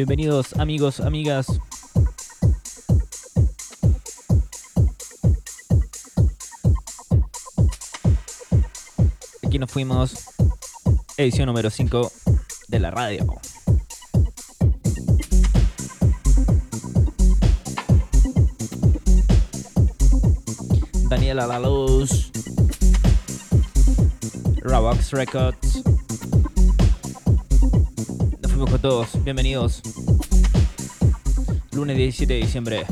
Bienvenidos amigos, amigas. Aquí nos fuimos. Edición número 5 de la radio. Daniela La Luz. Rabox Records. Todos. Bienvenidos. Lunes 17 de diciembre.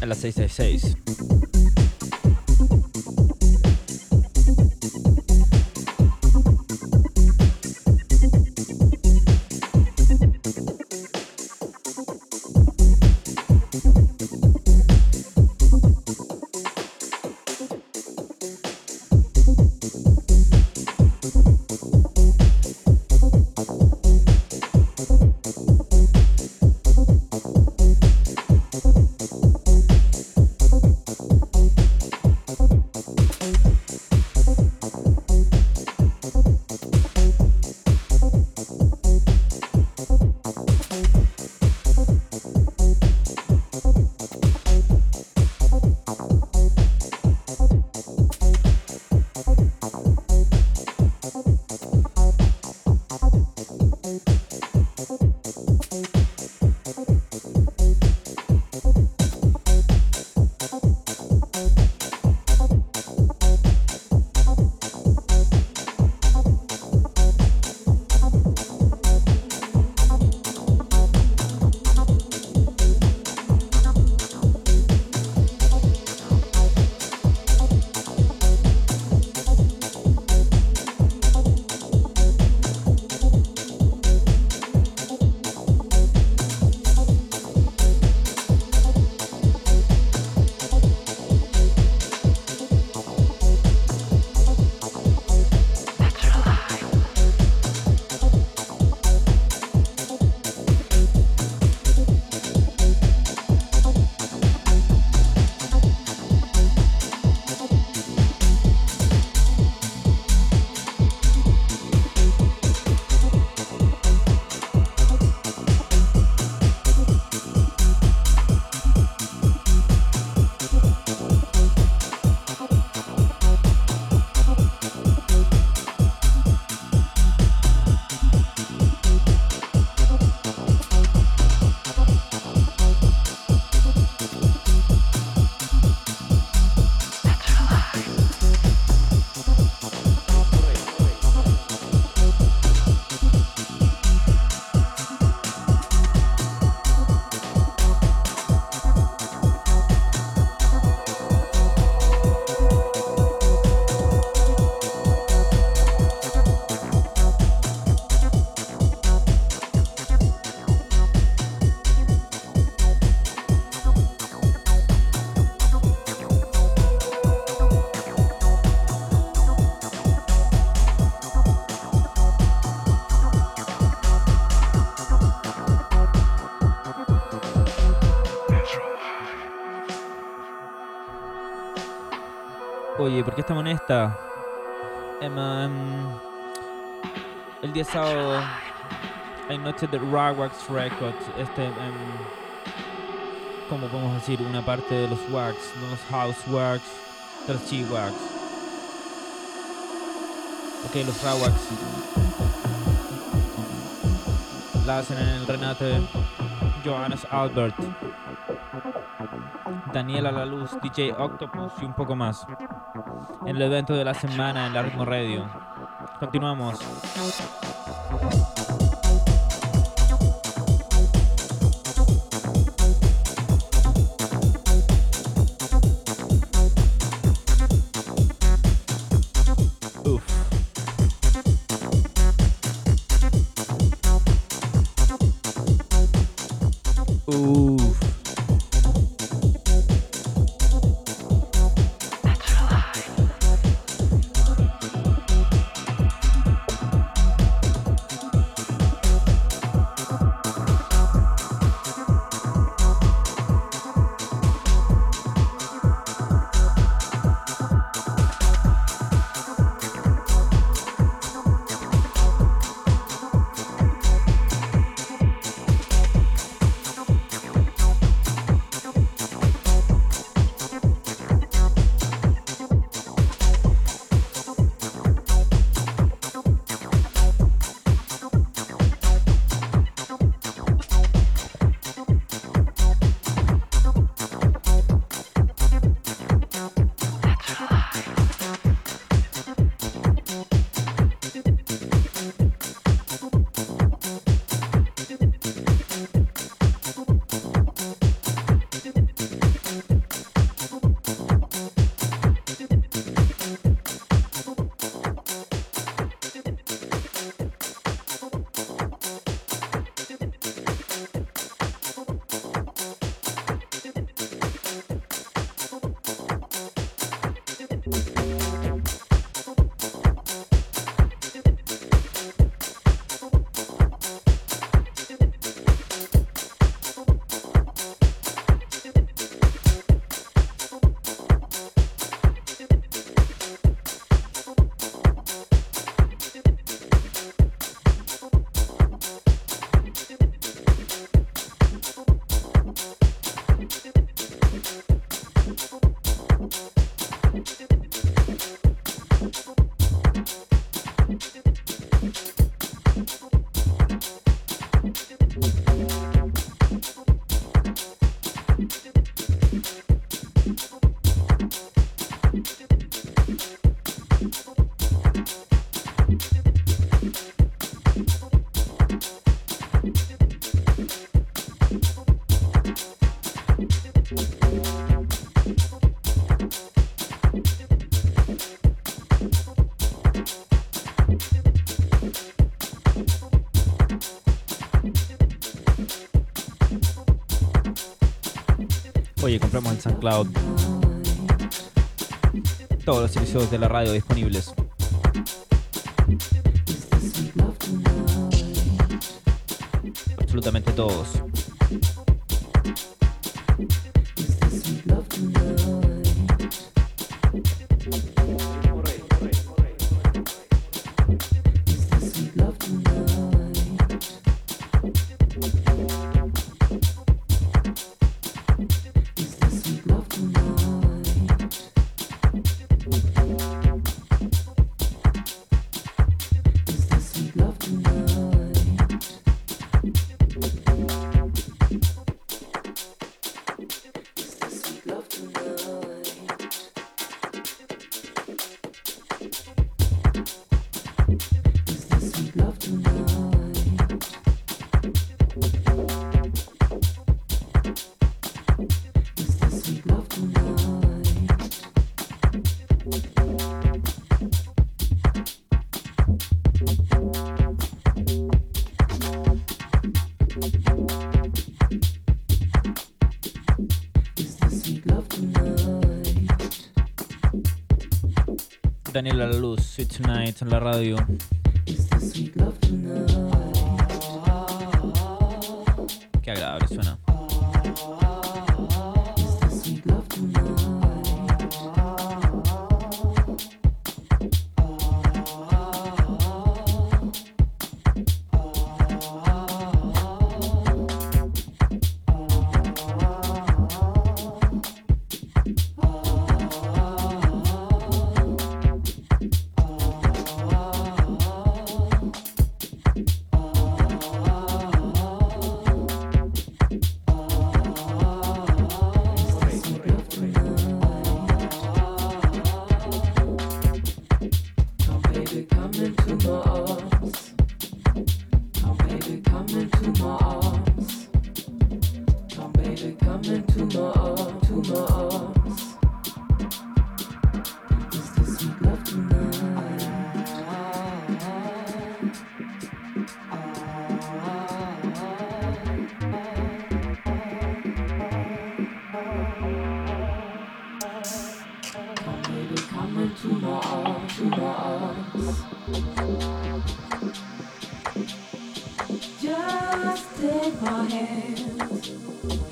A las 666. Oye, ¿por qué estamos en esta? Em, el día sábado hay noche de Rawwax Records. Este, em, ¿cómo podemos decir? Una parte de los wax, no los house wax, de los G-wax. Ok, los Rawwax la hacen en el Renate Johannes Albert. Daniela La Luz, DJ Octopus y un poco más. En el evento de la semana en la Ritmo Radio. Continuamos. El SoundCloud. Todos los episodios de la radio disponibles. Daniela La Luz, Sweet Tonight en la radio. Take my hand.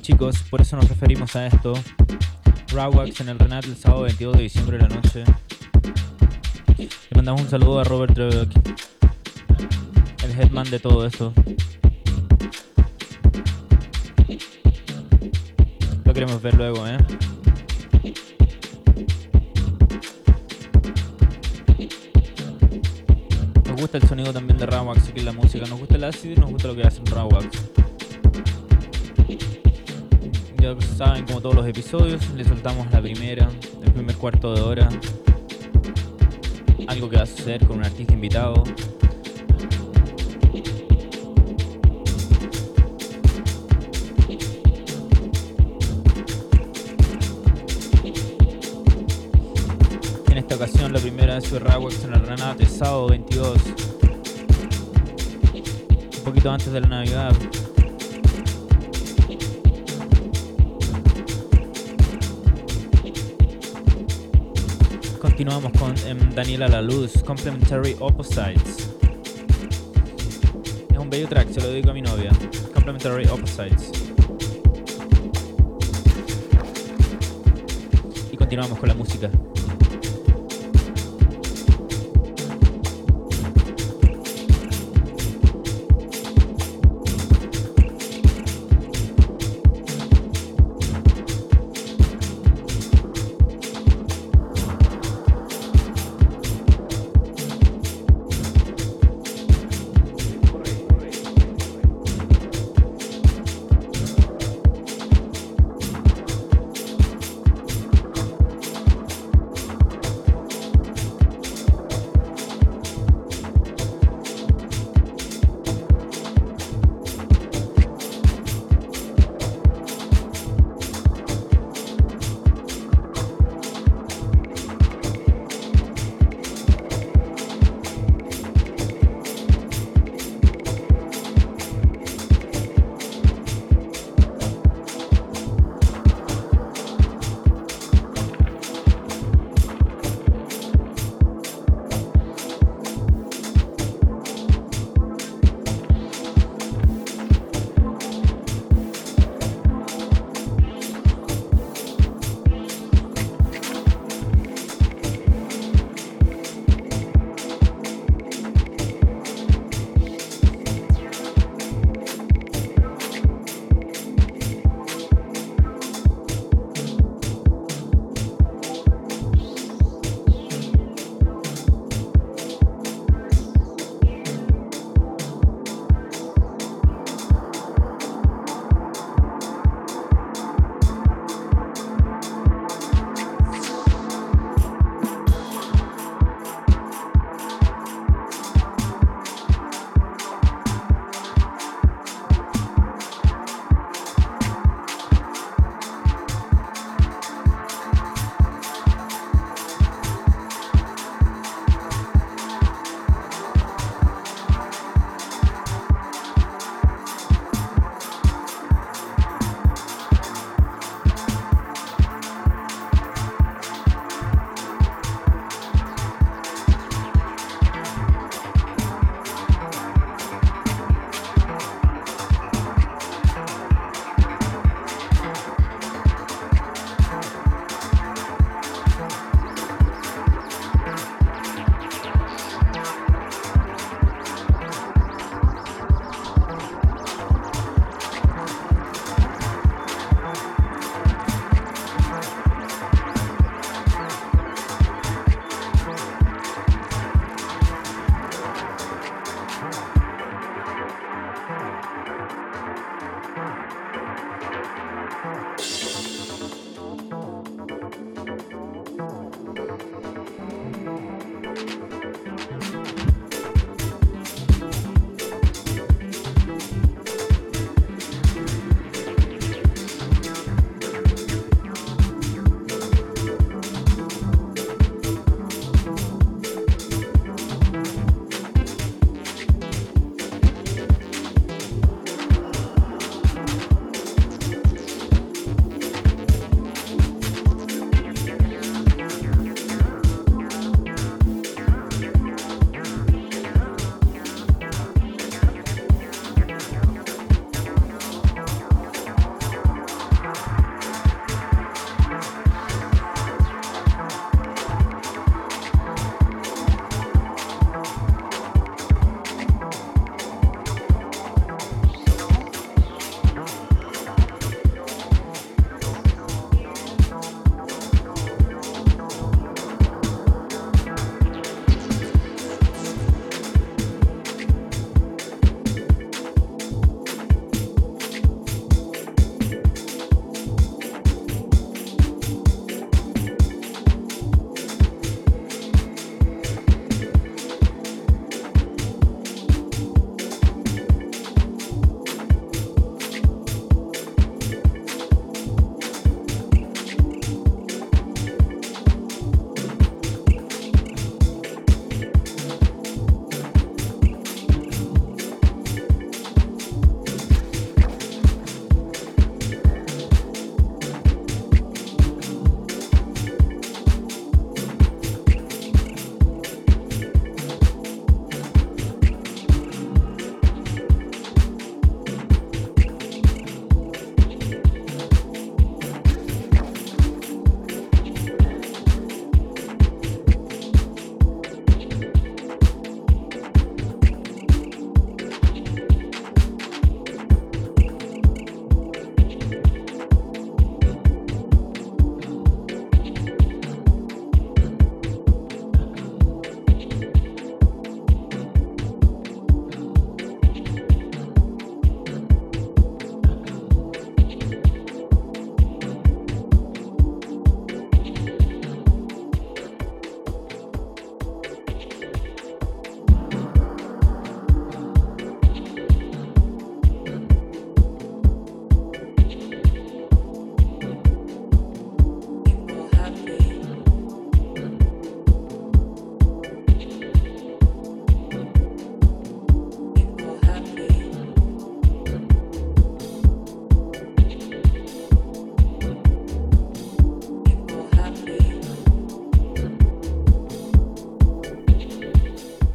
Chicos, por eso nos referimos a esto. Rawwax en el Renat el sábado 22 de diciembre de la noche. Le mandamos un saludo a Robert Drebeck, el headman de todo esto. Lo queremos ver luego, ¿eh? Nos gusta el sonido también de Rawwax, que la música. Nos gusta el ácido y nos gusta lo que hacen Rawwax. Saben, como todos los episodios, le soltamos la primera, el primer cuarto de hora. Algo que va a suceder con un artista invitado. En esta ocasión la primera vez fue Rawwax en el Renate, sábado 22. Un poquito antes de la Navidad. Continuamos con em, Daniela La Luz, Complementary Opposites. Es un bello track, se lo dedico a mi novia. Complementary Opposites. Y continuamos con la música.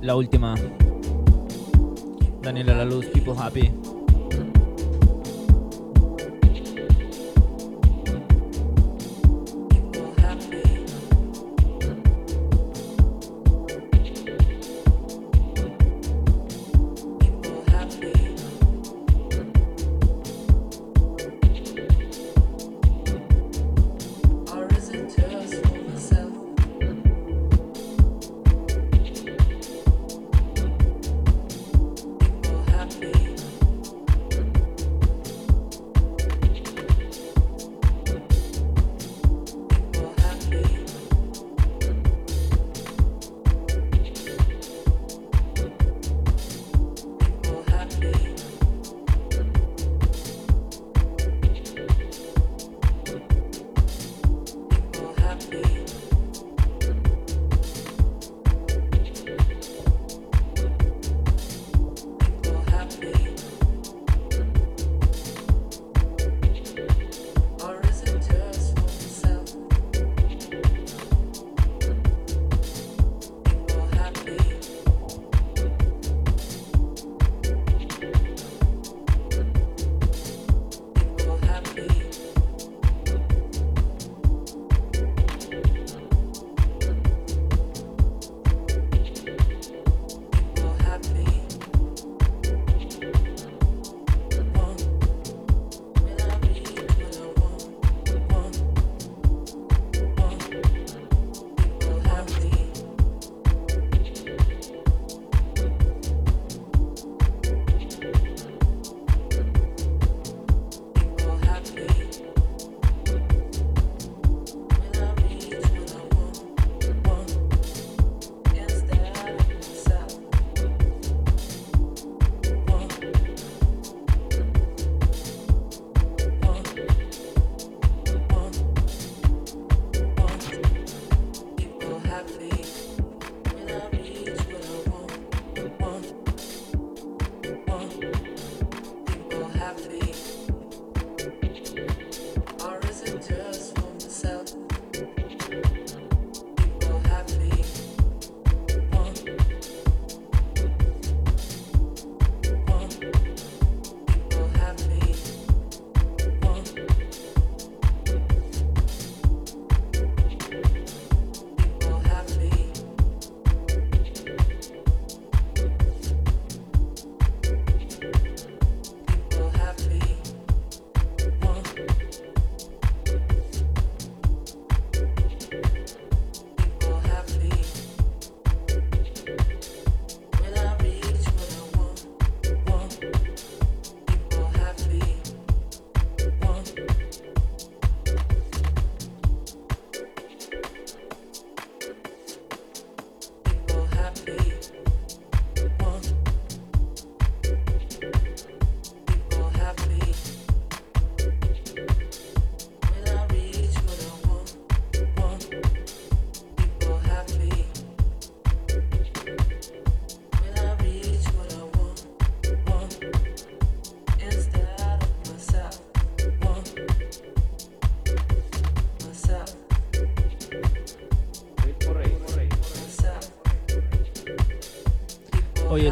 La última. Daniela La Luz, People Happy.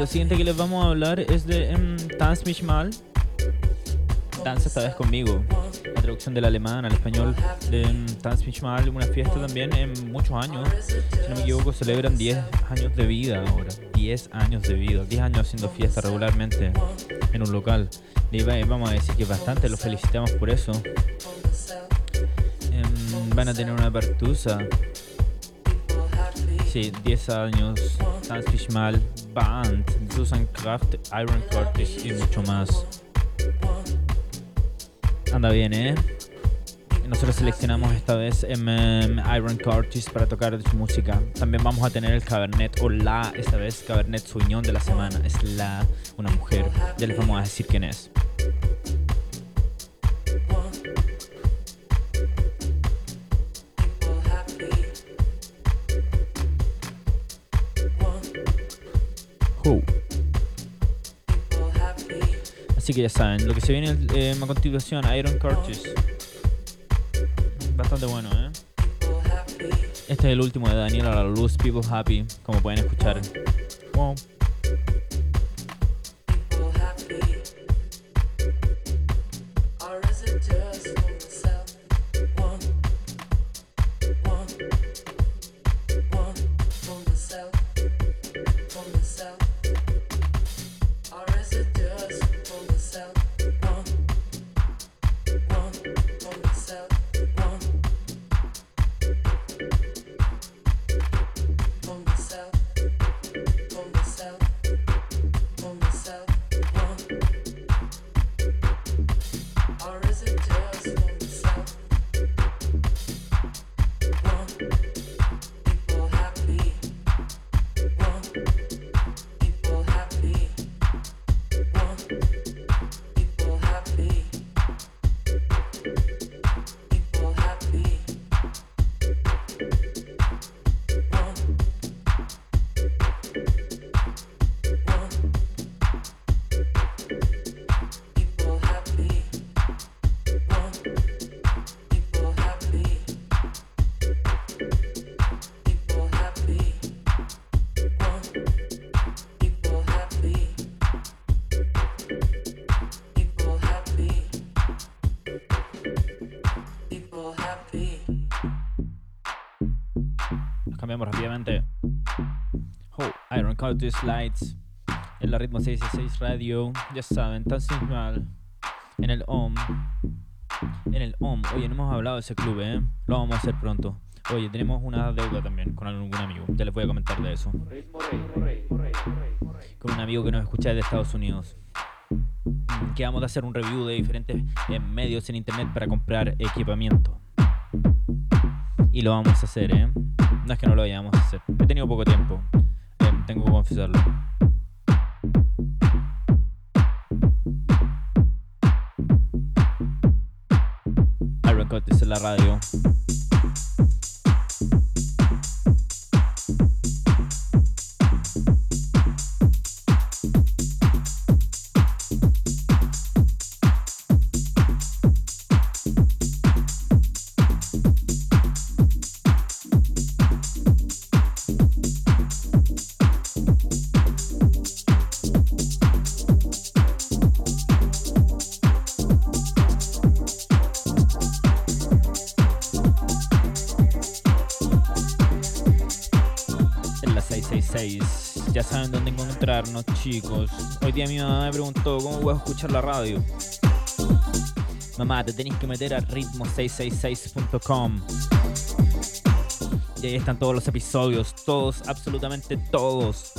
Siguiente que les vamos a hablar es de um, Tanz mich mal. Danza esta vez conmigo. La traducción del alemán al español de um, Tanz mich mal, una fiesta también en muchos años. Si no me equivoco, celebran 10 años de vida ahora. 10 años de vida. 10 años haciendo fiesta regularmente en un local. Y vamos a decir que bastante, los felicitamos por eso. Um, van a tener una pertusa. Sí, 10 años. Tanz mich mal Band, Susan Kraft, Iron Curtis y mucho más. Anda bien, ¿eh? Nosotros seleccionamos esta vez Iron Curtis para tocar su música. También vamos a tener el Cabernet o la, esta vez Cabernet Sauvignon de la semana. Es la, una mujer. Ya les vamos a decir quién es. Ya saben, lo que se viene eh, a continuación, Iron Curtis. Bastante bueno, ¿eh? Este es el último de Daniel a la luz, People Happy, como pueden escuchar. Wow. Iron Culture Slides. En la ritmo 666 Radio. Ya saben, tan simple. En el OM. En el OM. Oye, no hemos hablado de ese club, ¿eh? Lo vamos a hacer pronto. Oye, tenemos una deuda también con algún amigo. Ya les voy a comentar de eso. Con un amigo que nos escucha de Estados Unidos. Que vamos a hacer un review de diferentes eh, medios en internet para comprar equipamiento. Y lo vamos a hacer, ¿eh? No es que no lo vayamos a hacer. He tenido poco tiempo. Tengo que confesarlo. Iron Cut es la radio. Chicos. Hoy día mi mamá me preguntó cómo puedo escuchar la radio. Mamá, te tenéis que meter a ritmo666.com. Y ahí están todos los episodios, todos, absolutamente todos.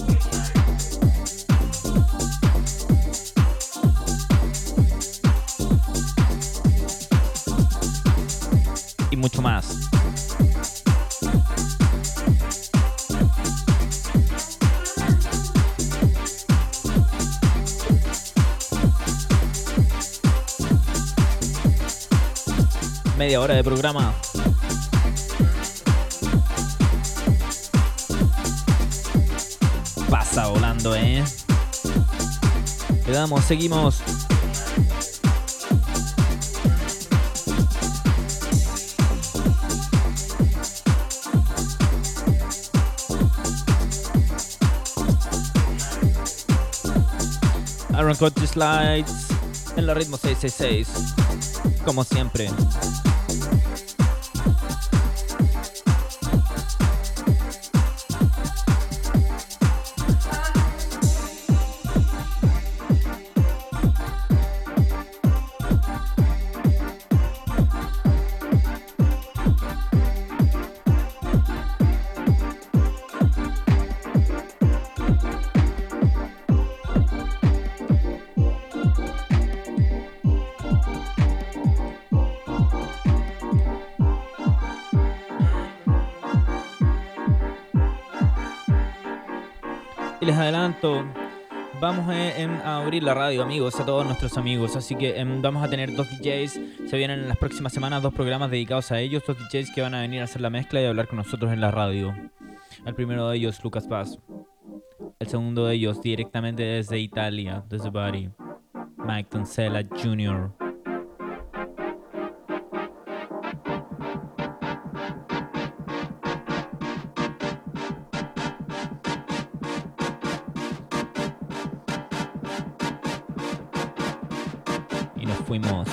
Y mucho más. Media hora de programa. Pasa volando, ¿eh? Le damos, seguimos. Aaron Cut Slides en la ritmo 666, como siempre. Abrir la radio, amigos, a todos nuestros amigos. Así que em, vamos a tener dos DJs. Se vienen en las próximas semanas dos programas dedicados a ellos, dos DJs que van a venir a hacer la mezcla y hablar con nosotros en la radio. El primero de ellos, Lucas Paz. El segundo de ellos, directamente desde Italia, desde Bari, Mike Toncella Jr. nos fuimos.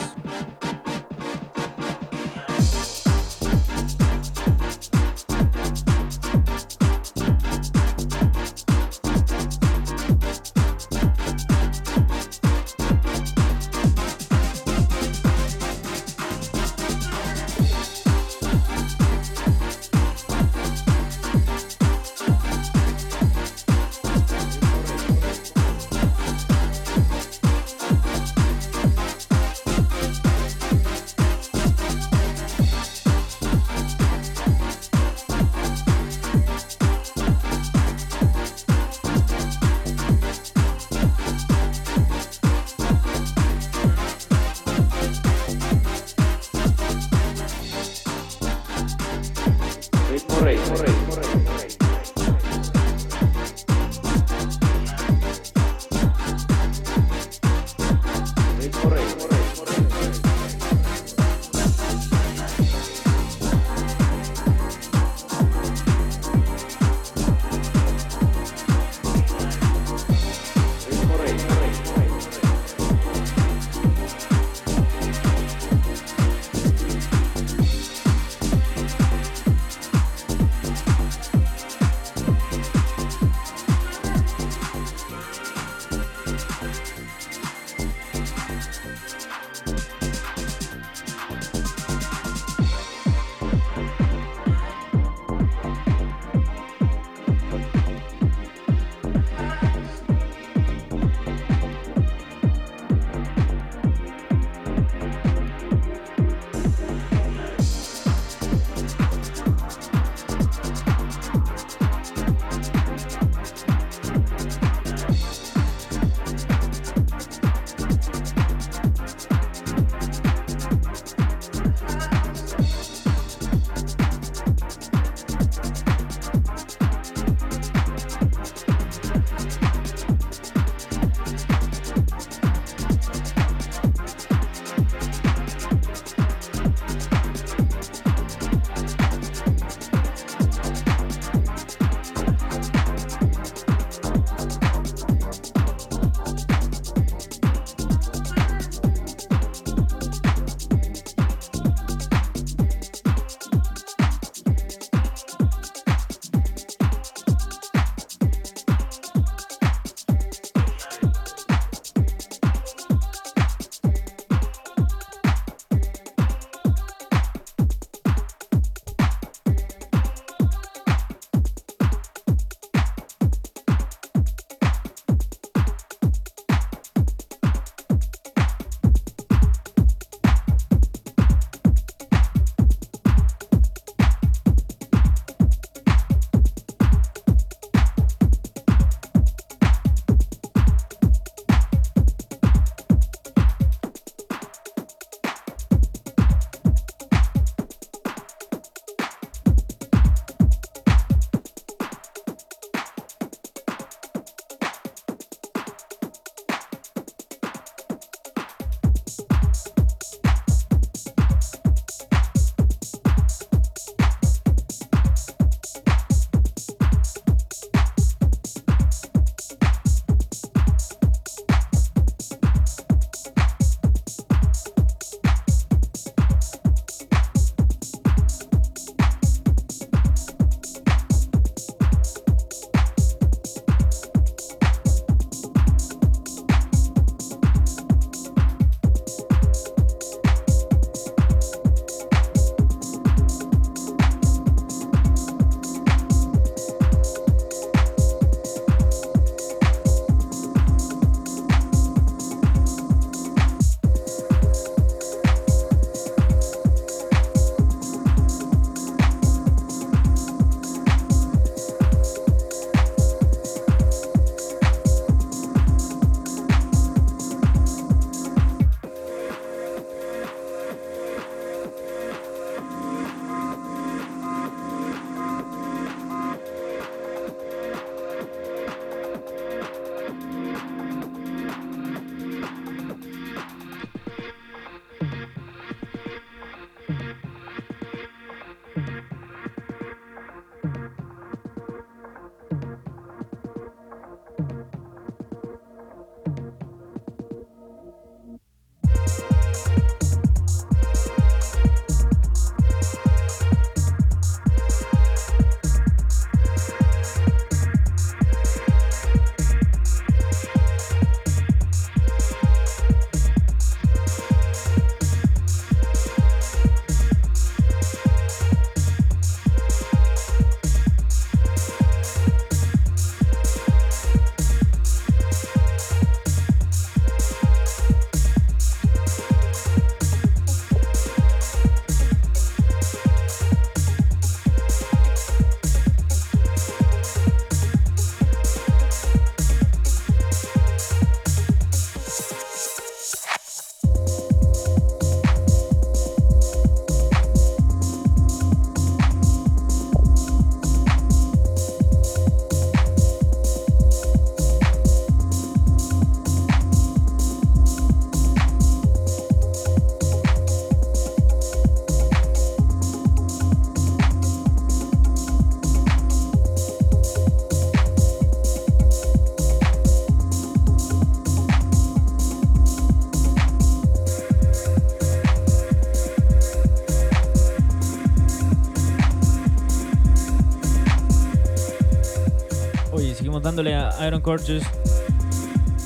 Dándole a Iron Cortes,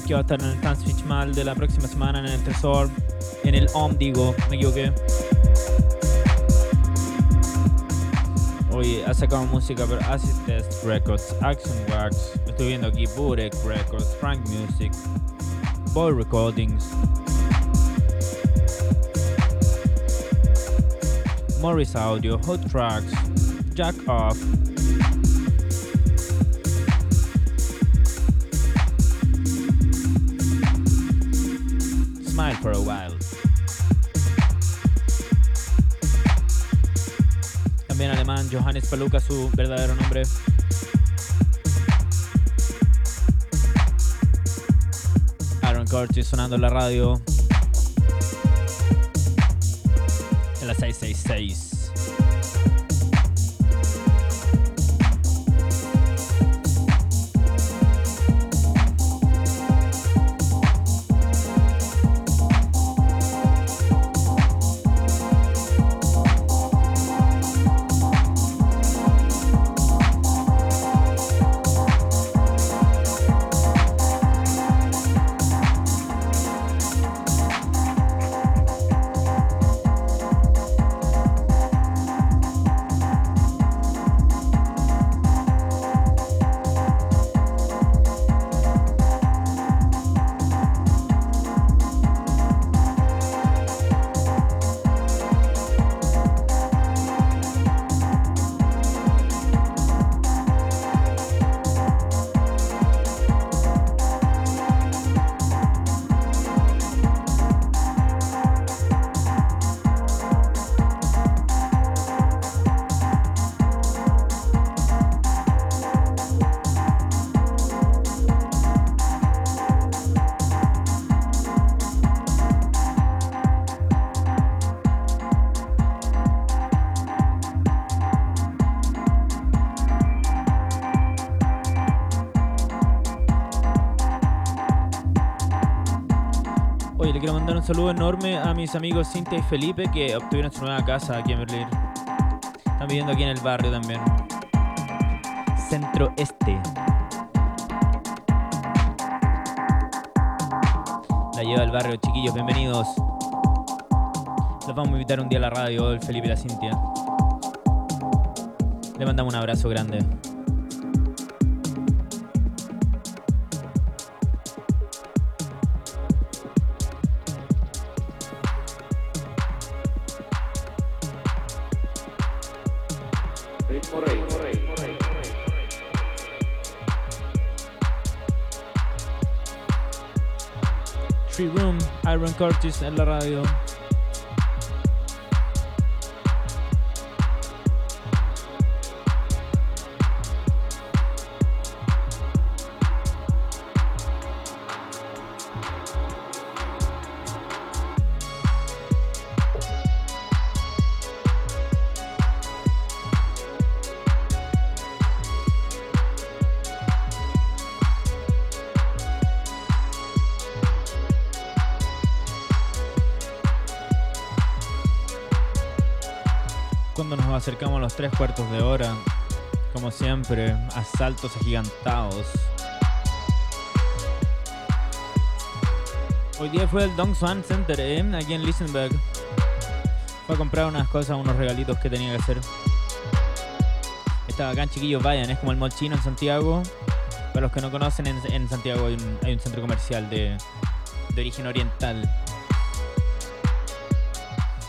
que va a estar en el Transfitch Mal de la próxima semana, en el Tresor, en el OM, digo, me equivoqué. Hoy ha sacado música por Acid Test Records, Action Wax, estoy viendo aquí Burek Records, Frank Music, Boy Recordings. Morris Audio, Hot Tracks, Jack Off, for a While. También alemán, Johannes Paluca, su verdadero nombre. Aaron Curtis sonando en la radio. En la 666. Saludo enorme a mis amigos Cintia y Felipe que obtuvieron su nueva casa aquí en Berlín. Están viviendo aquí en el barrio también. Centro Este. La lleva al barrio, chiquillos, bienvenidos. Los vamos a invitar un día a la radio, el Felipe y la Cintia. Le mandamos un abrazo grande. Curtis en la radio. Tres cuartos de hora. Como siempre, asaltos agigantados. Hoy día fue el Dong Swan Center, ¿eh? aquí en Lisenberg. Fue a comprar unas cosas, unos regalitos que tenía que hacer. Estaba acá, chiquillos, vayan, es como el mall chino en Santiago. Para los que no conocen, en, Santiago hay un, centro comercial de, de origen oriental.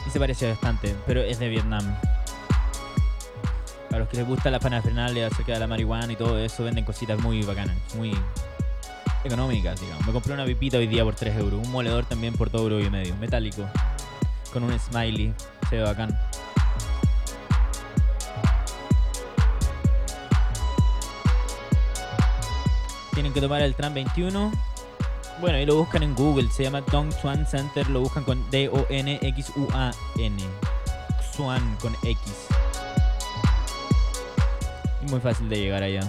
Y se parece bastante, pero es de Vietnam. Para los que les gusta la parafernalia acerca de la marihuana y todo eso, venden cositas muy bacanas, muy económicas, digamos. Me compré una pipita hoy día por 3 euros, un moledor también por 2 euros y medio, metálico, con un smiley, se ve bacán. Tienen que tomar el tram 21. Bueno, y lo buscan en Google, se llama Dong Xuan Center, lo buscan con D-O-N-X-U-A-N. Xuan con X muy fácil de llegar allá.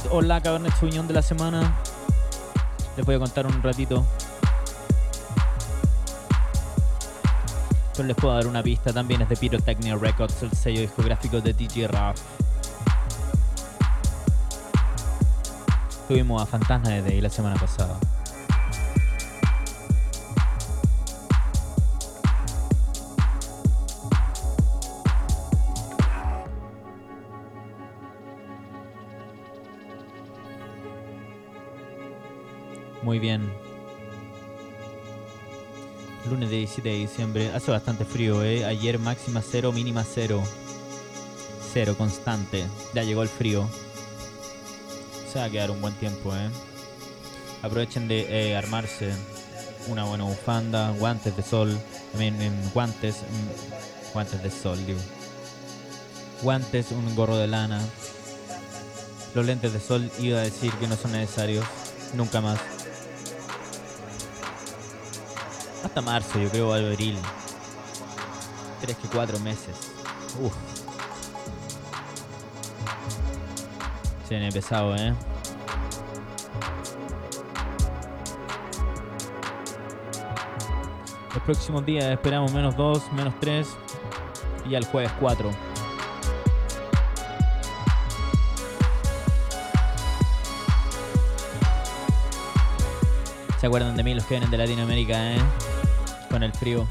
Cabernet o la Cabernet Sauvignon de la semana. Les voy a contar un ratito. Pero les puedo dar una pista. También es de Pyrotechnia Records, el sello discográfico de DJ Raff. Tuvimos a Fantasma de Day la semana pasada. Muy bien. Lunes 17 de diciembre. Hace bastante frío, ¿eh? Ayer máxima 0, mínima 0. 0 constante. Ya llegó el frío. Se va a quedar un buen tiempo, ¿eh? Aprovechen de eh, armarse una buena bufanda, guantes de sol, también guantes, mm, guantes de sol, digo. Guantes, un gorro de lana. Los lentes de sol iba a decir que no son necesarios, nunca más. Hasta marzo, yo creo, abril. Tres que cuatro meses. Uf. Se viene pesado, ¿eh? Los próximos días esperamos menos 2, menos 3 y al jueves 4. ¿Se acuerdan de mí los que vienen de Latinoamérica, eh? Con el frío.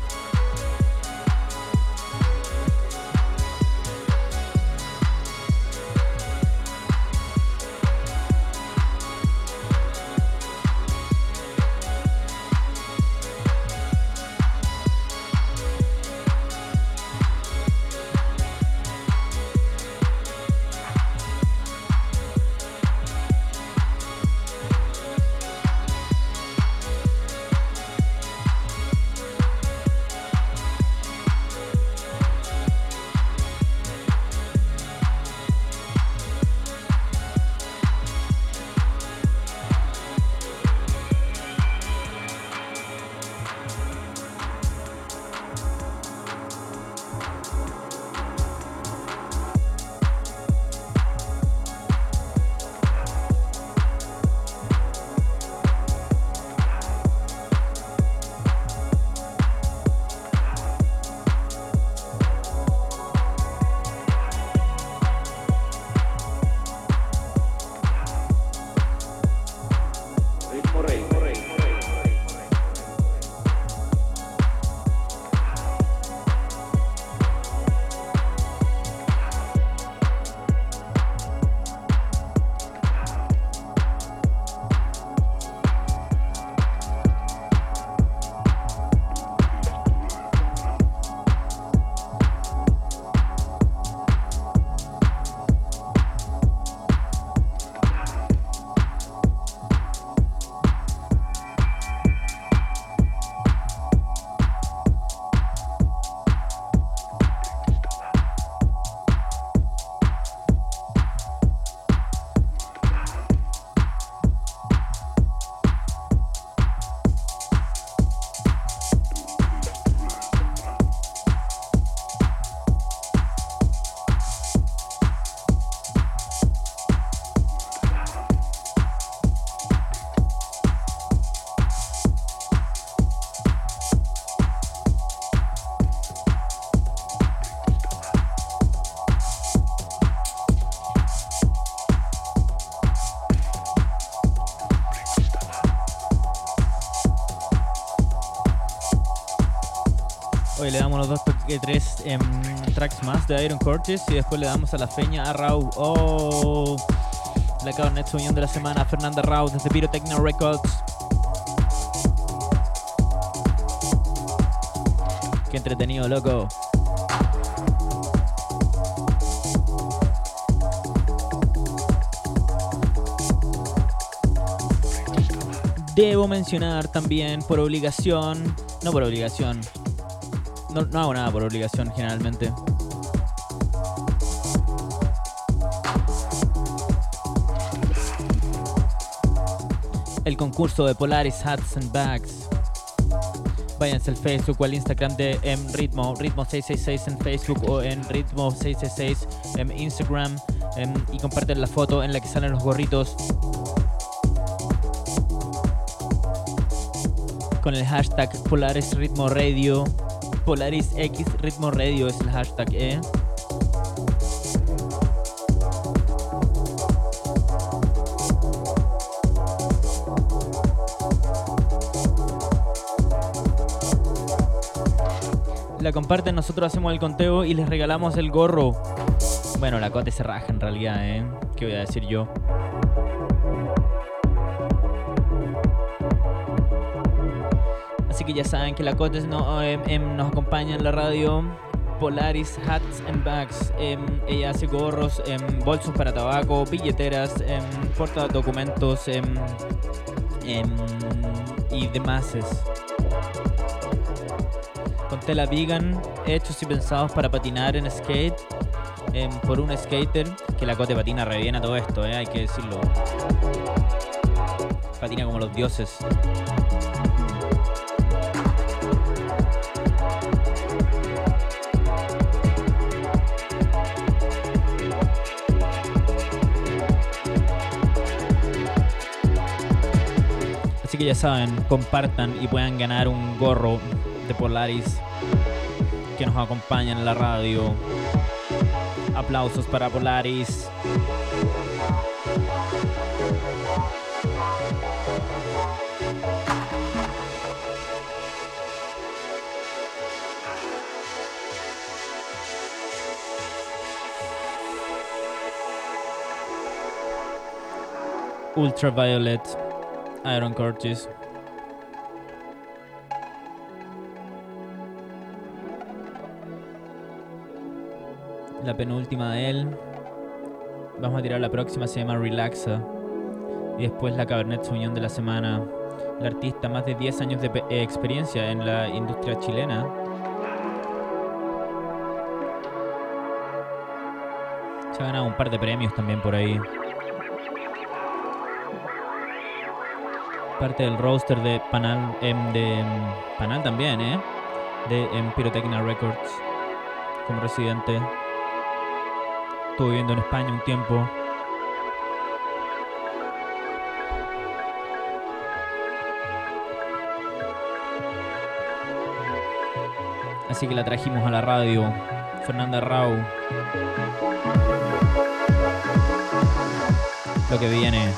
Le damos los dos tres em, tracks más de Iron Cortes y después le damos a la feña a Rau. Oh, la Cabernet Sauvignon de la semana, Fernanda Rau desde Pyrotechnia Records. Qué entretenido, loco. Debo mencionar también por obligación, no por obligación, no, hago nada por obligación generalmente. El concurso de Polaris Hats and Bags. váyanse al Facebook o al Instagram de em, Ritmo, Ritmo666 en Facebook o en Ritmo666 en Instagram em, y comparten la foto en la que salen los gorritos con el hashtag Polaris Ritmo Radio. Polaris X Ritmo Radio es el hashtag, ¿eh? La comparten, nosotros hacemos el conteo y les regalamos el gorro. Bueno, la cote se raja en realidad, ¿eh? ¿Qué voy a decir yo? Que ya saben que la Cotes em, em, nos acompaña en la radio. Polaris Hats and Bags. Em, ella hace gorros, bolsos para tabaco, billeteras, porta documentos y demás. Con tela vegan, hechos y pensados para patinar en skate. por un skater que la cote patina re bien a todo esto, eh, hay que decirlo. Patina como los dioses. Ya saben, compartan y puedan ganar un gorro de Polaris que nos acompaña en la radio. Aplausos para Polaris. Ultraviolet Iron Curtis. La penúltima de él. Vamos a tirar la próxima, se llama Relaxa. Y después la Cabernet Sauvignon de la semana. La artista, más de 10 años de eh, experiencia en la industria chilena. Se ha ganado un par de premios también por ahí. Parte del roster de Panal, em, de em, Panal también, ¿eh? De em, Pyrotechnia Records como residente. Estuve viviendo en España un tiempo. Así que la trajimos a la radio. Fernanda Rau. Lo que viene.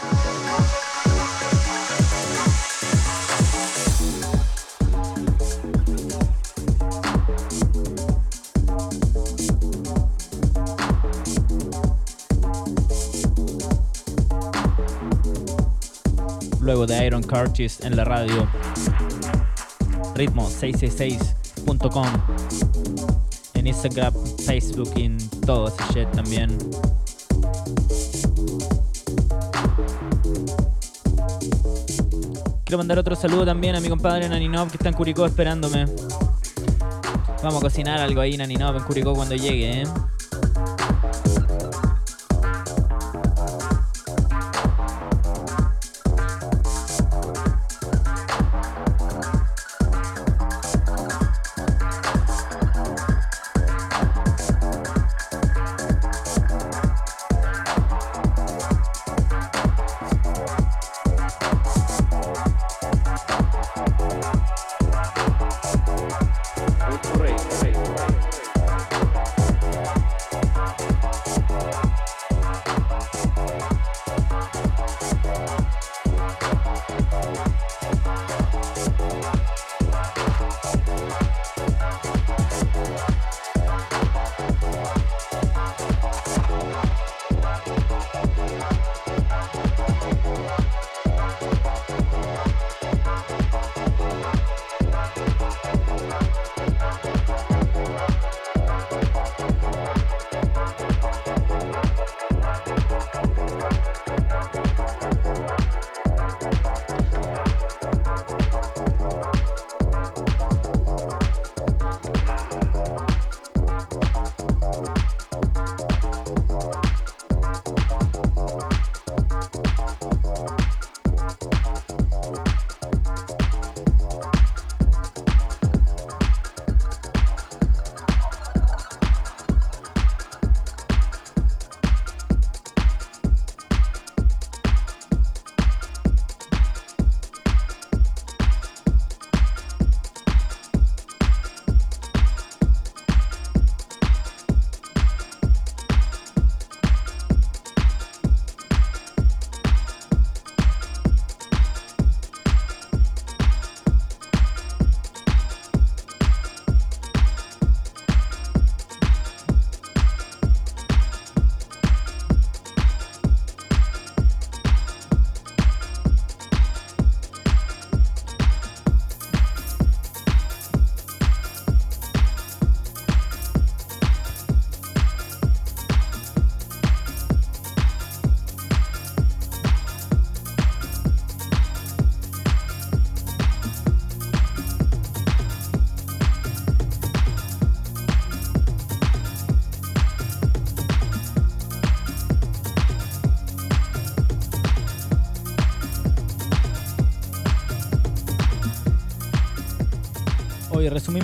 De Iron Curtis en la radio. Ritmo666.com en Instagram, Facebook en todo ese shit también. Quiero mandar otro saludo también a mi compadre Naninov que está en Curicó esperándome. Vamos a cocinar algo ahí Naninov en Curicó cuando llegue, ¿eh?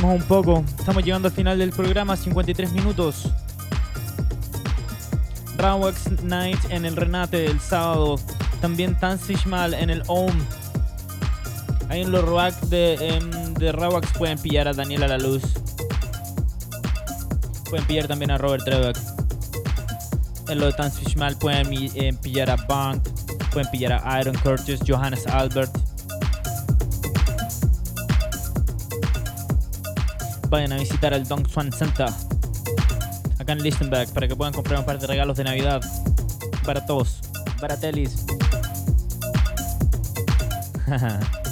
Un poco. Estamos llegando al final del programa, 53 minutos. Rawax Night en el Renate el sábado. También Tanzishmal en el OM. Ahí en los ROAC de, em, de Rawax pueden pillar a Daniela La Luz. Pueden pillar también a Robert Trebek. En lo de Tanzishmal pueden em, pillar a Bank. Pueden pillar a Iron Curtis, Johannes Albert. Vayan a visitar el Dong Swan Center acá en Lichtenberg para que puedan comprar un par de regalos de Navidad para todos, para Telis.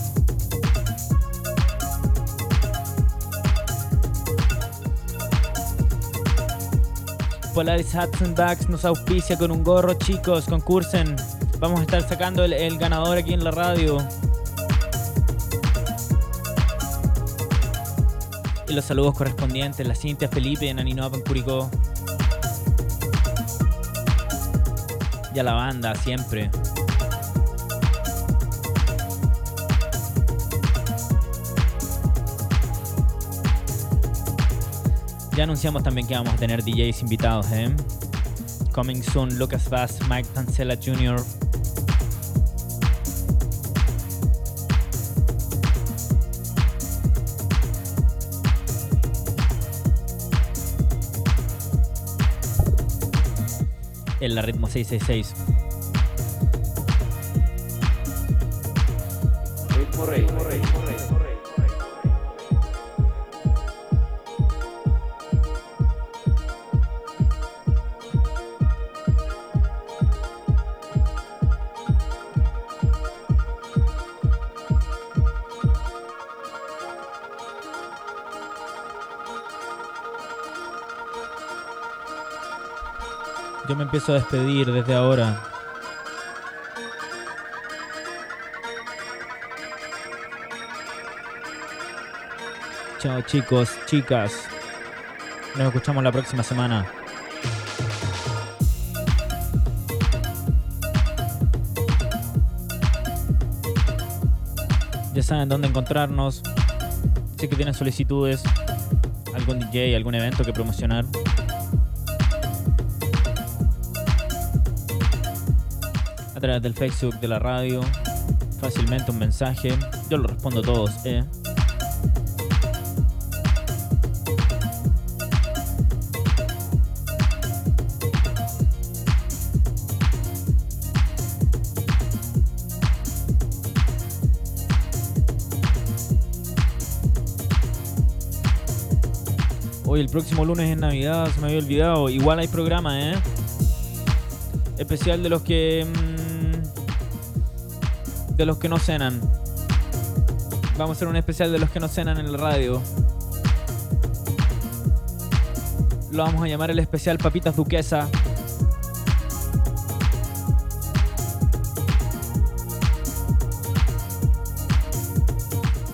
Polaris Hats and Bags nos auspicia con un gorro, chicos. Concursen. Vamos a estar sacando el ganador aquí en la radio. Los saludos correspondientes, la Cintia Felipe en Aninoa en Curicó. Y a la banda, siempre. Ya anunciamos también que vamos a tener DJs invitados, ¿eh? Coming soon, Lucas Bass, Mike Pancella Jr., en la ritmo 666. Empiezo a despedir desde ahora. Chao chicos, chicas. Nos escuchamos la próxima semana. Ya saben dónde encontrarnos. Sé que tienen solicitudes, algún DJ, algún evento que promocionar. Través del Facebook de la radio, fácilmente un mensaje. Yo lo respondo a todos, ¿eh? Hoy el próximo lunes es Navidad, se me había olvidado. Igual hay programa, ¿eh? Especial de los que mm, de los que no cenan. Vamos a hacer un especial de los que no cenan en la radio. Lo vamos a llamar el especial Papitas Duquesa.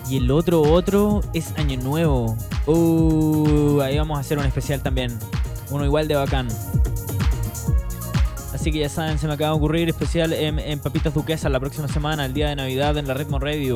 Y el otro, otro es Año Nuevo. Uh, ahí vamos a hacer un especial también. Uno igual de bacán. Así que ya saben, se me acaba de ocurrir especial en, Papitas Duquesa la próxima semana, el día de Navidad en la Ritmo Radio.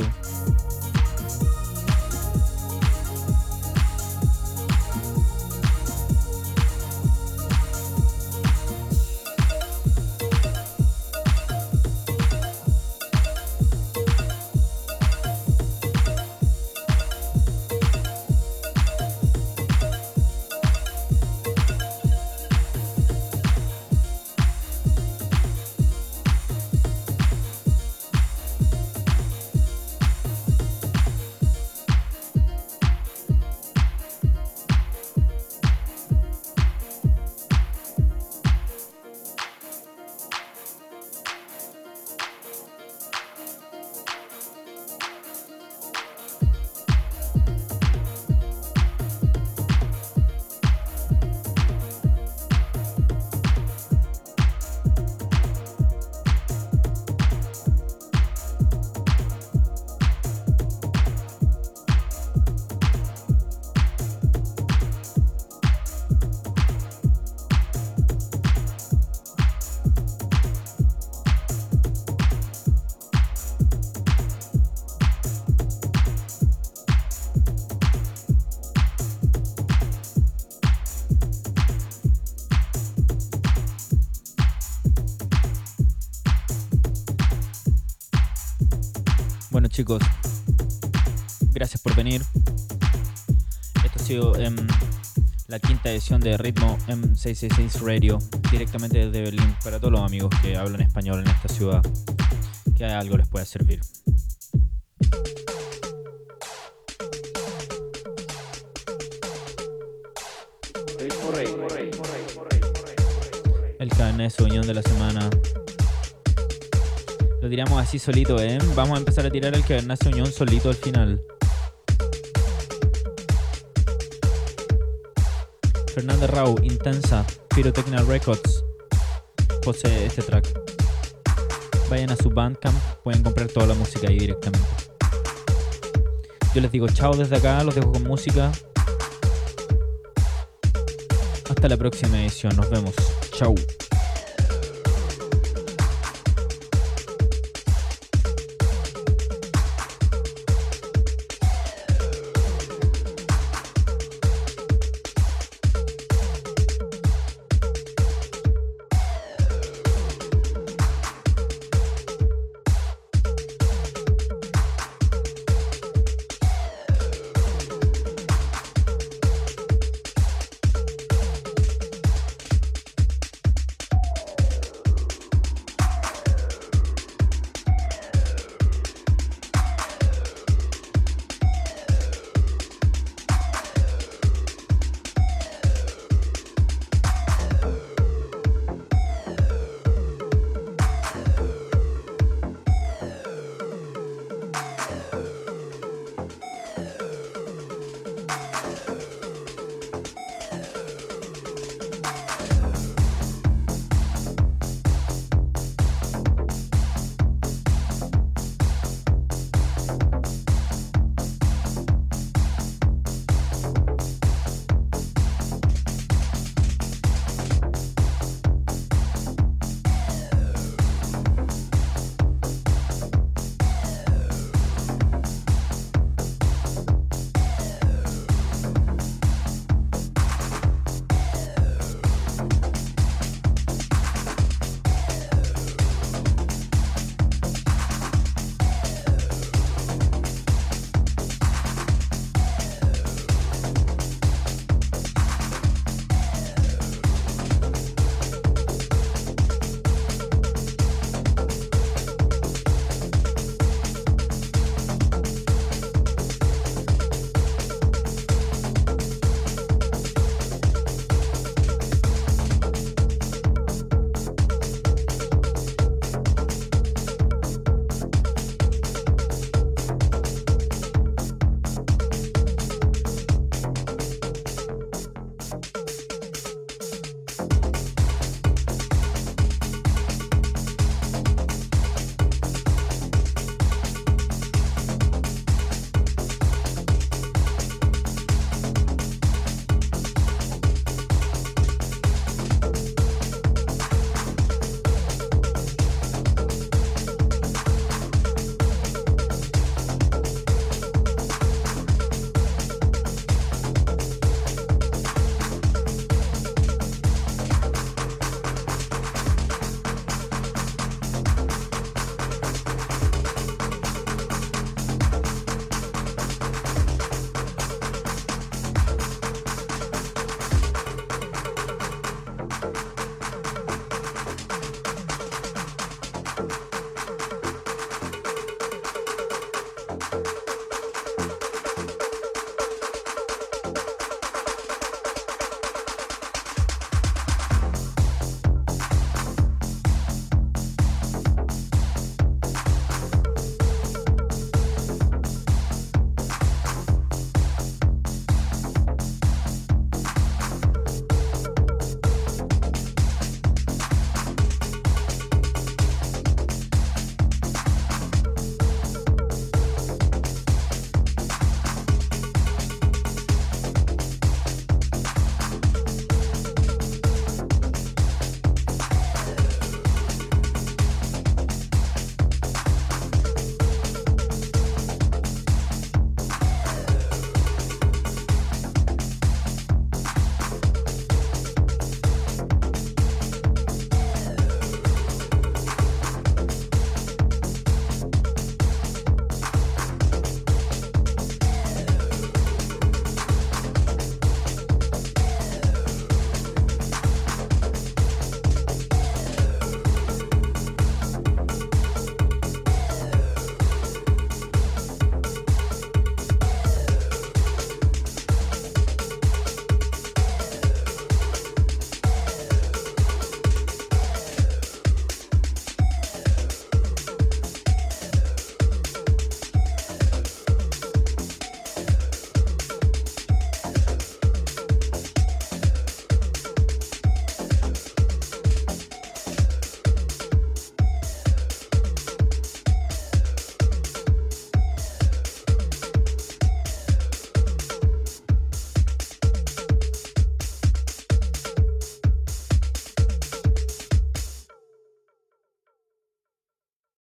Chicos, gracias por venir. Esto ha sido em, la quinta edición de Ritmo M666 Radio, directamente desde Berlín, para todos los amigos que hablan español en esta ciudad, que algo les pueda servir. El carnet de de la semana. Tiramos así solito, ¿eh? Vamos a empezar a tirar el de unión solito al final. Fernanda Rau, Intensa, Pyrotechnia Records, posee este track. Vayan a su Bandcamp, pueden comprar toda la música ahí directamente. Yo les digo chao desde acá, los dejo con música. Hasta la próxima edición, nos vemos. Chao.